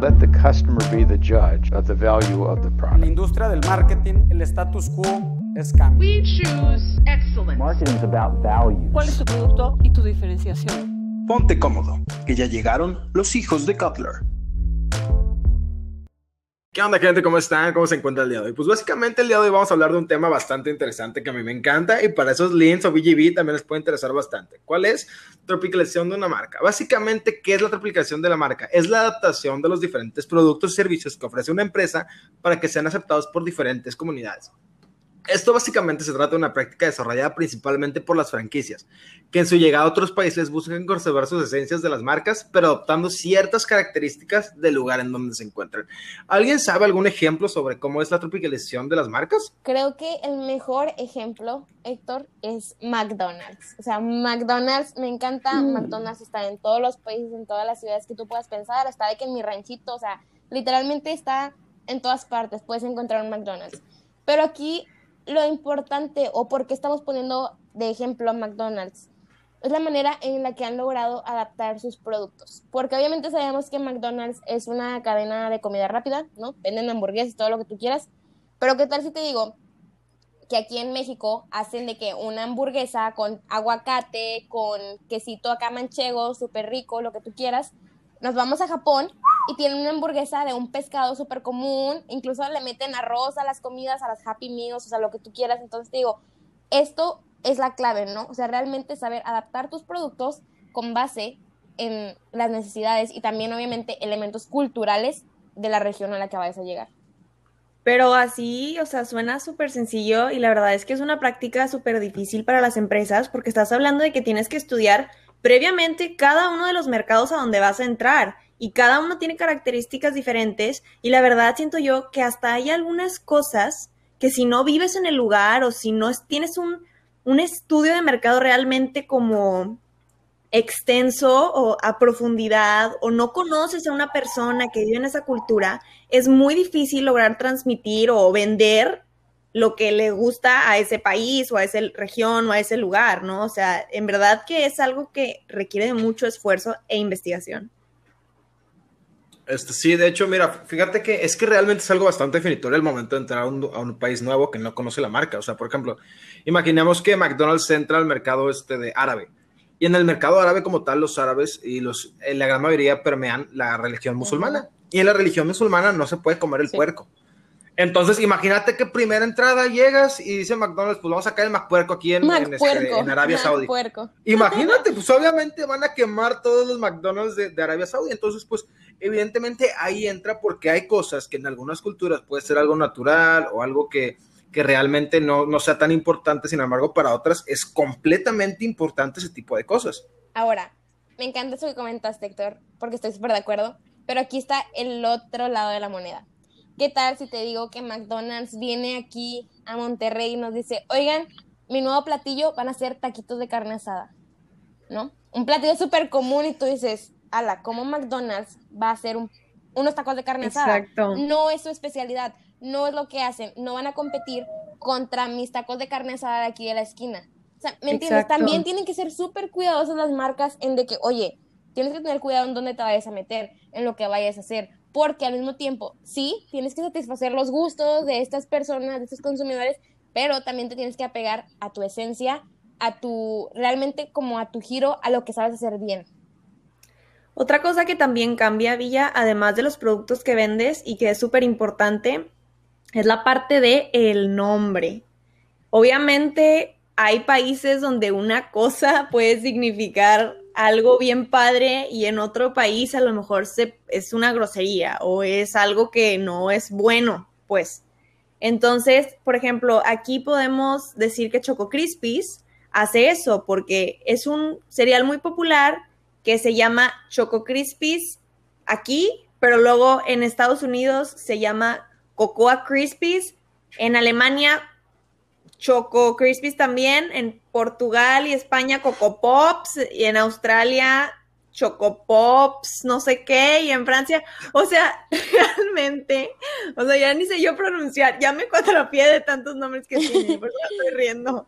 Let the customer be the judge of the value of the En la product. industria del marketing, el status quo es cambio. We choose excellence. Marketing is about value. ¿Cuál es tu producto y tu diferenciación? Ponte cómodo, que ya llegaron los hijos de Cutler. ¿Qué onda, gente? ¿Cómo están? ¿Cómo se encuentra el día de hoy? Pues básicamente el día de hoy vamos a hablar de un tema bastante interesante que a mí me encanta y para esos links o BGB también les puede interesar bastante. ¿Cuál es? Tropicalización de una marca. Básicamente, ¿qué es la tropicalización de la marca? Es la adaptación de los diferentes productos y servicios que ofrece una empresa para que sean aceptados por diferentes comunidades. Esto básicamente se trata de una práctica desarrollada principalmente por las franquicias, que en su llegada a otros países buscan conservar sus esencias de las marcas, pero adoptando ciertas características del lugar en donde se encuentran. ¿Alguien sabe algún ejemplo sobre cómo es la tropicalización de las marcas? Creo que el mejor ejemplo, Héctor, es McDonald's. O sea, McDonald's, me encanta. McDonald's está en todos los países, en todas las ciudades que tú puedas pensar. Está de que en mi ranchito, o sea, literalmente está en todas partes. Puedes encontrar un McDonald's. Pero aquí lo importante, o por qué estamos poniendo de ejemplo a McDonald's, es la manera en la que han logrado adaptar sus productos. Porque obviamente sabemos que McDonald's es una cadena de comida rápida, ¿no? Venden hamburguesas todo lo que tú quieras. Pero ¿qué tal si te digo que aquí en México hacen de que una hamburguesa con aguacate, con quesito acá manchego, súper rico, lo que tú quieras. Nos vamos a Japón y tienen una hamburguesa de un pescado súper común, incluso le meten arroz a las comidas, a las Happy Meals, o sea, lo que tú quieras. Entonces te digo, esto es la clave, ¿no? O sea, realmente saber adaptar tus productos con base en las necesidades y también obviamente elementos culturales de la región a la que vayas a llegar. Pero así, o sea, suena súper sencillo y la verdad es que es una práctica súper difícil para las empresas porque estás hablando de que tienes que estudiar previamente cada uno de los mercados a donde vas a entrar y cada uno tiene características diferentes y la verdad siento yo que hasta hay algunas cosas que si no vives en el lugar o si no es- tienes un, un estudio de mercado realmente como extenso o a profundidad o no conoces a una persona que vive en esa cultura, es muy difícil lograr transmitir o vender lo que le gusta a ese país o a esa región o a ese lugar, ¿no? O sea, en verdad que es algo que requiere de mucho esfuerzo e investigación. Este, sí, de hecho, mira, fíjate que es que realmente es algo bastante definitorio el momento de entrar a un, a un país nuevo que no conoce la marca. O sea, por ejemplo, imaginemos que McDonald's entra al mercado este de árabe. Y en el mercado árabe como tal, los árabes y los, en la gran mayoría permean la religión musulmana. Y en la religión musulmana no se puede comer el Sí. puerco. Entonces, imagínate que primera entrada llegas y dice McDonald's, pues vamos a sacar el McPuerco aquí en, en, este, en Arabia Saudí. Imagínate, pues obviamente van a quemar todos los McDonald's de, de Arabia Saudí. Entonces, pues evidentemente ahí entra porque hay cosas que en algunas culturas puede ser algo natural o algo que, que realmente no, no sea tan importante, sin embargo, para otras es completamente importante ese tipo de cosas. Ahora, me encanta eso que comentaste, Héctor, porque estoy súper de acuerdo, pero aquí está el otro lado de la moneda. ¿Qué tal si te digo que McDonald's viene aquí a Monterrey y nos dice, oigan, mi nuevo platillo van a ser taquitos de carne asada, ¿no? Un platillo súper común y tú dices, ala, ¿cómo McDonald's va a hacer un- unos tacos de carne asada? Exacto. No es su especialidad, no es lo que hacen, no van a competir contra mis tacos de carne asada de aquí de la esquina. O sea, ¿me entiendes? Exacto. También tienen que ser súper cuidadosas las marcas en de que, oye, tienes que tener cuidado en dónde te vayas a meter, en lo que vayas a hacer, porque al mismo tiempo, sí, tienes que satisfacer los gustos de estas personas, de estos consumidores, pero también te tienes que apegar a tu esencia, a tu, realmente como a tu giro, a lo que sabes hacer bien. Otra cosa que también cambia, Villa, además de los productos que vendes y que es súper importante, es la parte de el nombre. Obviamente hay países donde una cosa puede significar algo bien padre y en otro país a lo mejor se, es una grosería o es algo que no es bueno, pues. Entonces, por ejemplo, aquí podemos decir que Choco Crispies hace eso porque es un cereal muy popular que se llama Choco Crispies aquí, pero luego en Estados Unidos se llama Cocoa Crispies, en Alemania Choco Crispies también, en Portugal y España Coco Pops y en Australia Choco Pops, no sé qué, y en Francia, o sea, realmente, o sea, ya ni sé yo pronunciar, ya me cuatrapié de tantos nombres que tiene, porque me estoy riendo.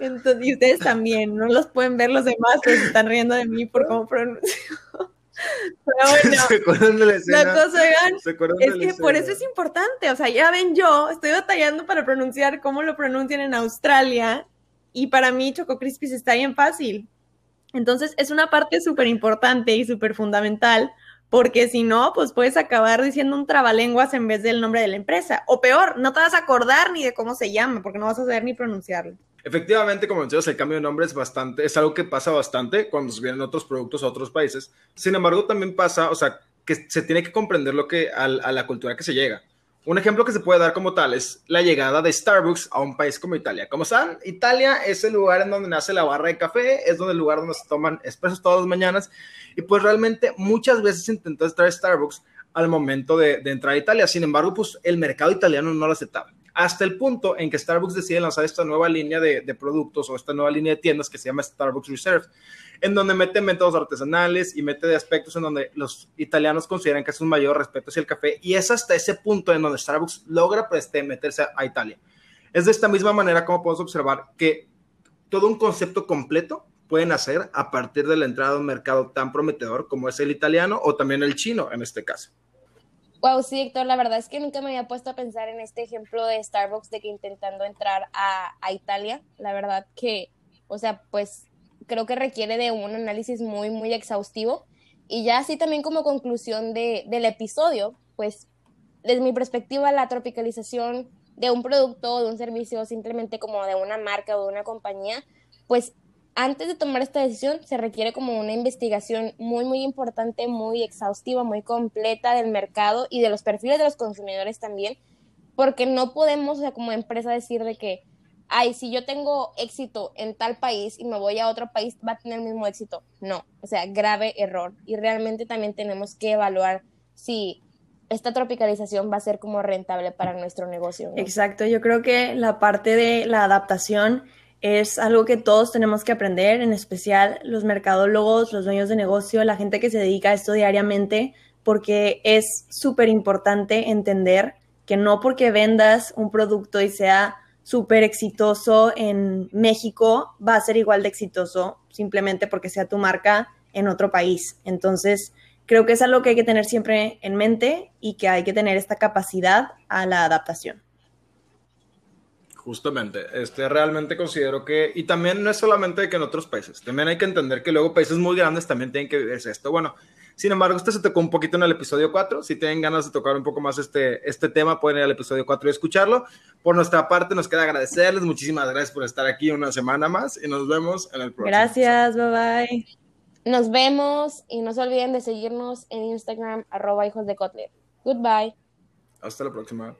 Entonces, y ustedes también, no los pueden ver los demás, pero se están riendo de mí por cómo pronuncio. bueno, ¿Se acuerdan de la escena? la cosa, oigan, ¿Se acuerdan de es la que por eso es importante. O sea, ya ven, yo estoy batallando para pronunciar cómo lo pronuncian en Australia y para mí Choco Crispies está bien fácil. Entonces, es una parte súper importante y súper fundamental porque si no, pues puedes acabar diciendo un trabalenguas en vez del nombre de la empresa. O peor, no te vas a acordar ni de cómo se llama porque no vas a saber ni pronunciarlo. Efectivamente, como mencionas, el cambio de nombre es bastante, es algo que pasa bastante cuando se vienen otros productos a otros países. Sin embargo, también pasa, o sea, que se tiene que comprender lo que a, a la cultura que se llega. Un ejemplo que se puede dar como tal es la llegada de Starbucks a un país como Italia. Como saben, Italia es el lugar en donde nace la barra de café, es donde el lugar donde se toman expresos todas las mañanas y pues realmente muchas veces intentó estar Starbucks al momento de, de entrar a Italia. Sin embargo, pues el mercado italiano no lo aceptaba hasta el punto en que Starbucks decide lanzar esta nueva línea de, productos o esta nueva línea de tiendas que se llama Starbucks Reserve, en donde mete métodos artesanales y mete de aspectos en donde los italianos consideran que es un mayor respeto hacia el café y es hasta ese punto en donde Starbucks logra pues, meterse a, a Italia. Es de esta misma manera como podemos observar que todo un concepto completo pueden hacer a partir de la entrada de un mercado tan prometedor como es el italiano o también el chino en este caso. Wow, sí, Héctor, la verdad es que nunca me había puesto a pensar en este ejemplo de Starbucks de que intentando entrar a, a, Italia, la verdad que, o sea, pues creo que requiere de un análisis muy, muy exhaustivo. Y ya así también como conclusión de, del episodio, pues desde mi perspectiva, la tropicalización de un producto, de un servicio, simplemente como de una marca o de una compañía, pues antes de tomar esta decisión se requiere como una investigación muy, muy importante, muy exhaustiva, muy completa del mercado y de los perfiles de los consumidores también, porque no podemos, o sea, como empresa decir de que, ay, si yo tengo éxito en tal país y me voy a otro país, va a tener el mismo éxito. No, o sea, grave error. Y realmente también tenemos que evaluar si esta tropicalización va a ser como rentable para nuestro negocio. ¿no? Exacto, yo creo que la parte de la adaptación es algo que todos tenemos que aprender, en especial los mercadólogos, los dueños de negocio, la gente que se dedica a esto diariamente, porque es súper importante entender que no porque vendas un producto y sea súper exitoso en México, va a ser igual de exitoso simplemente porque sea tu marca en otro país. Entonces, creo que es algo que hay que tener siempre en mente y que hay que tener esta capacidad a la adaptación. Justamente, este, realmente considero que, y también no es solamente que en otros países, también hay que entender que luego países muy grandes también tienen que vivirse esto. Bueno, sin embargo, este se tocó un poquito en el episodio 4, si tienen ganas de tocar un poco más este, este tema, pueden ir al episodio 4 y escucharlo. Por nuestra parte, nos queda agradecerles, muchísimas gracias por estar aquí una semana más y nos vemos en el próximo. Gracias, bye bye. Nos vemos y no se olviden de seguirnos en Instagram, arroba hijos de Kotler. Goodbye. Hasta la próxima.